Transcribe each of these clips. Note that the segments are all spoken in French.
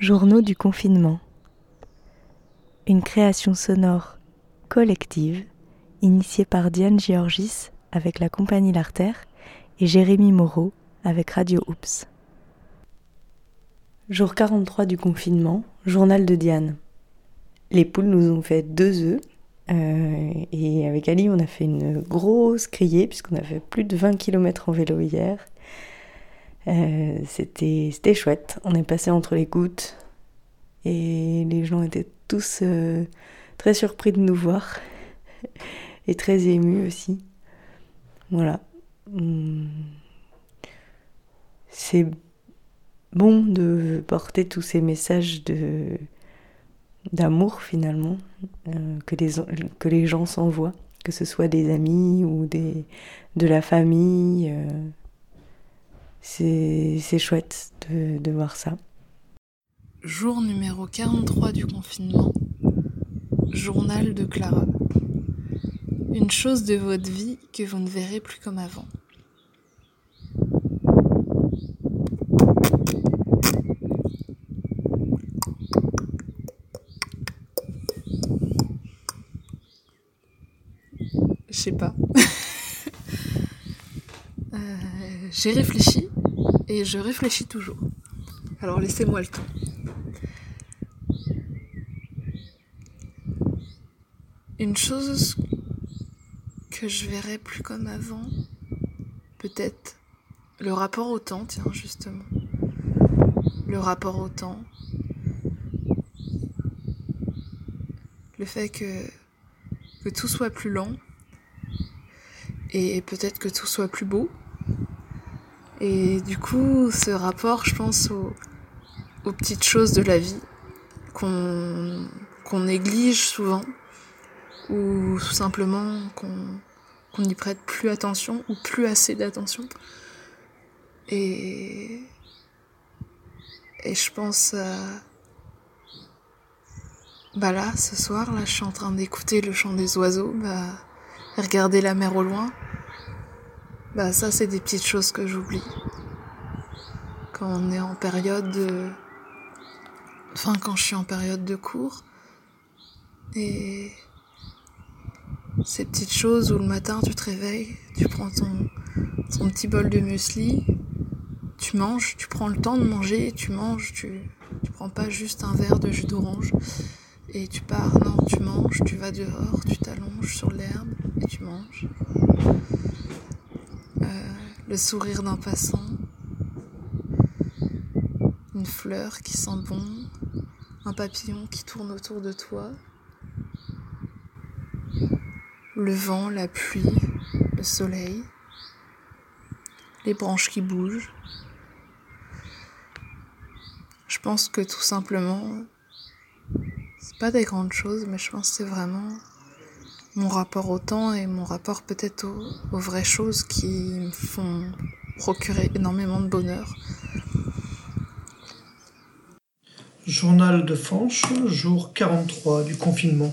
Journaux du confinement. Une création sonore collective initiée par Diane Georgis avec la compagnie L'Artère et Jérémy Moreau avec Radio Oops. Jour 43 du confinement, journal de Diane. Les poules nous ont fait deux œufs euh, et avec Ali on a fait une grosse criée puisqu'on a fait plus de 20 km en vélo hier. Euh, c'était, c'était chouette. On est passé entre les gouttes et les gens étaient tous euh, très surpris de nous voir et très émus aussi. Voilà. Hum. C'est bon de porter tous ces messages de d'amour finalement euh, que, les, gens s'envoient, que ce soit des amis ou des, de la famille. C'est chouette de, voir ça. Jour numéro 43 du confinement. Journal de Clara. Une chose de votre vie que vous ne verrez plus comme avant. Je sais pas. Euh, j'ai réfléchi et je réfléchis toujours. Alors laissez-moi le temps. Une chose que je verrai plus comme avant, peut-être le rapport au temps, tiens, justement. Le rapport au temps. Le fait que, que tout soit plus lent. Et peut-être que tout soit plus beau. Et du coup, ce rapport, je pense aux, petites choses de la vie qu'on néglige souvent ou tout simplement qu'on n'y prête plus attention ou plus assez d'attention. Et, et je pense à... Bah là, ce soir, là, je suis en train d'écouter le chant des oiseaux, bah, regarder la mer au loin. Bah ça, c'est des petites choses que j'oublie. Quand on est en période de... Enfin, quand je suis en période de cours. Et ces petites choses où le matin tu te réveilles, tu prends ton, petit bol de muesli, tu manges, tu prends le temps de manger, tu manges, tu, tu prends pas juste un verre de jus d'orange et tu pars, non, tu manges, tu vas dehors, tu t'allonges sur l'herbe et tu manges. Euh, le sourire d'un passant, une fleur qui sent bon, un papillon qui tourne autour de toi. Le vent, la pluie, le soleil, les branches qui bougent. Je pense que tout simplement, c'est pas des grandes choses, mais je pense que c'est vraiment mon rapport au temps et mon rapport peut-être aux, vraies choses qui me font procurer énormément de bonheur. Journal de Fanche, jour 43 du confinement.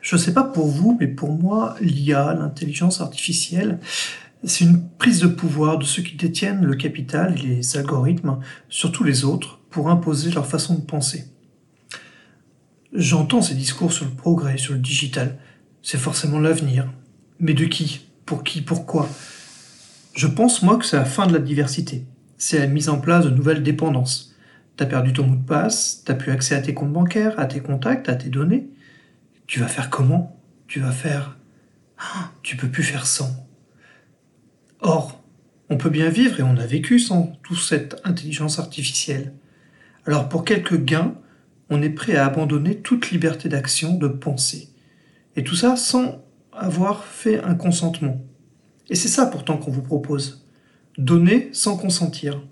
Je ne sais pas pour vous, mais pour moi, l'IA, l'intelligence artificielle, c'est une prise de pouvoir de ceux qui détiennent le capital les algorithmes sur tous les autres pour imposer leur façon de penser. J'entends ces discours sur le progrès, sur le digital. C'est forcément l'avenir. Mais de qui? Pour qui? Pourquoi? Je pense, moi, que c'est la fin de la diversité. C'est la mise en place de nouvelles dépendances. T'as perdu ton mot de passe, t'as plus accès à tes comptes bancaires, à tes contacts, à tes données. Tu vas faire comment? Tu vas faire... Ah, tu peux plus faire sans. Or, on peut bien vivre et on a vécu sans toute cette intelligence artificielle. Alors pour quelques gains, on est prêt à abandonner toute liberté d'action, de pensée. Et tout ça sans avoir fait un consentement. Et c'est ça pourtant qu'on vous propose. Donner sans consentir.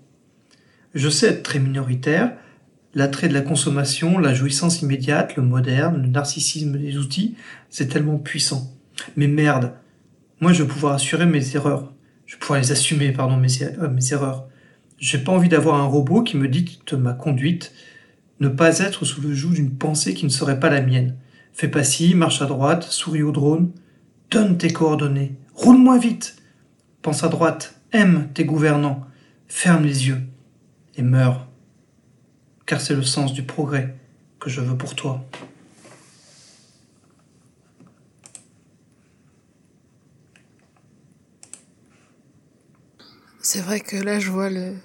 Je sais être très minoritaire, L'attrait de la consommation, la jouissance immédiate, le moderne, le narcissisme des outils, c'est tellement puissant. Mais merde, moi je vais pouvoir assurer mes erreurs. Je vais pouvoir les assumer, pardon, mes, euh, mes erreurs. J'ai pas envie d'avoir un robot qui me dicte ma conduite, ne pas être sous le joug d'une pensée qui ne serait pas la mienne. Fais pas ci, marche à droite, souris au drone, donne tes coordonnées, roule moins vite, pense à droite, aime tes gouvernants, ferme les yeux et meurs. car c'est le sens du progrès que je veux pour toi. C'est vrai que là, je vois le,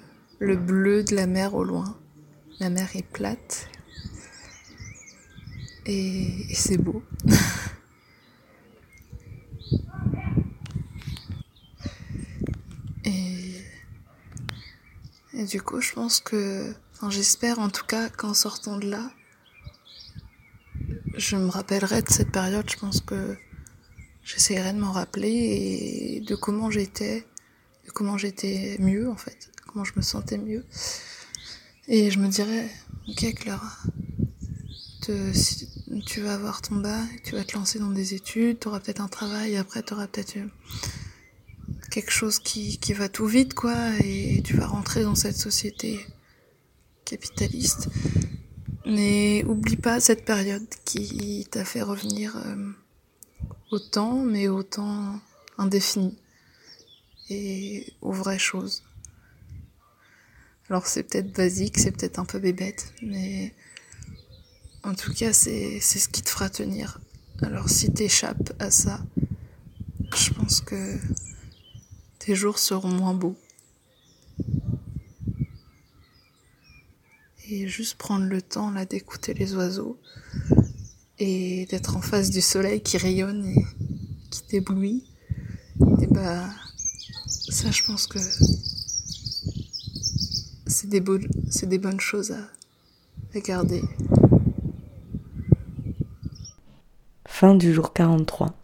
le bleu de la mer au loin. La mer est plate. Et, c'est beau. et, du coup, je pense que. Enfin, j'espère en tout cas qu'en sortant de là, je me rappellerai de cette période. Je pense que j'essaierai de m'en rappeler et de comment j'étais comment j'étais mieux en fait, comment je me sentais mieux. Et je me dirais, ok Clara, te, tu vas avoir ton bac, tu vas te lancer dans des études, tu auras peut-être un travail, après tu auras peut-être euh, quelque chose qui, va tout vite quoi, et tu vas rentrer dans cette société capitaliste. Mais oublie pas cette période qui t'a fait revenir euh, autant, mais autant indéfini et aux vraies choses. Alors c'est peut-être basique, c'est peut-être un peu bébête, mais en tout cas c'est ce qui te fera tenir. Alors si t'échappes à ça, je pense que tes jours seront moins beaux. Et juste prendre le temps là d'écouter les oiseaux et d'être en face du soleil qui rayonne et qui t'éblouit, et bah ça, je pense que c'est des, c'est des bonnes choses à, à garder. Fin du jour 43.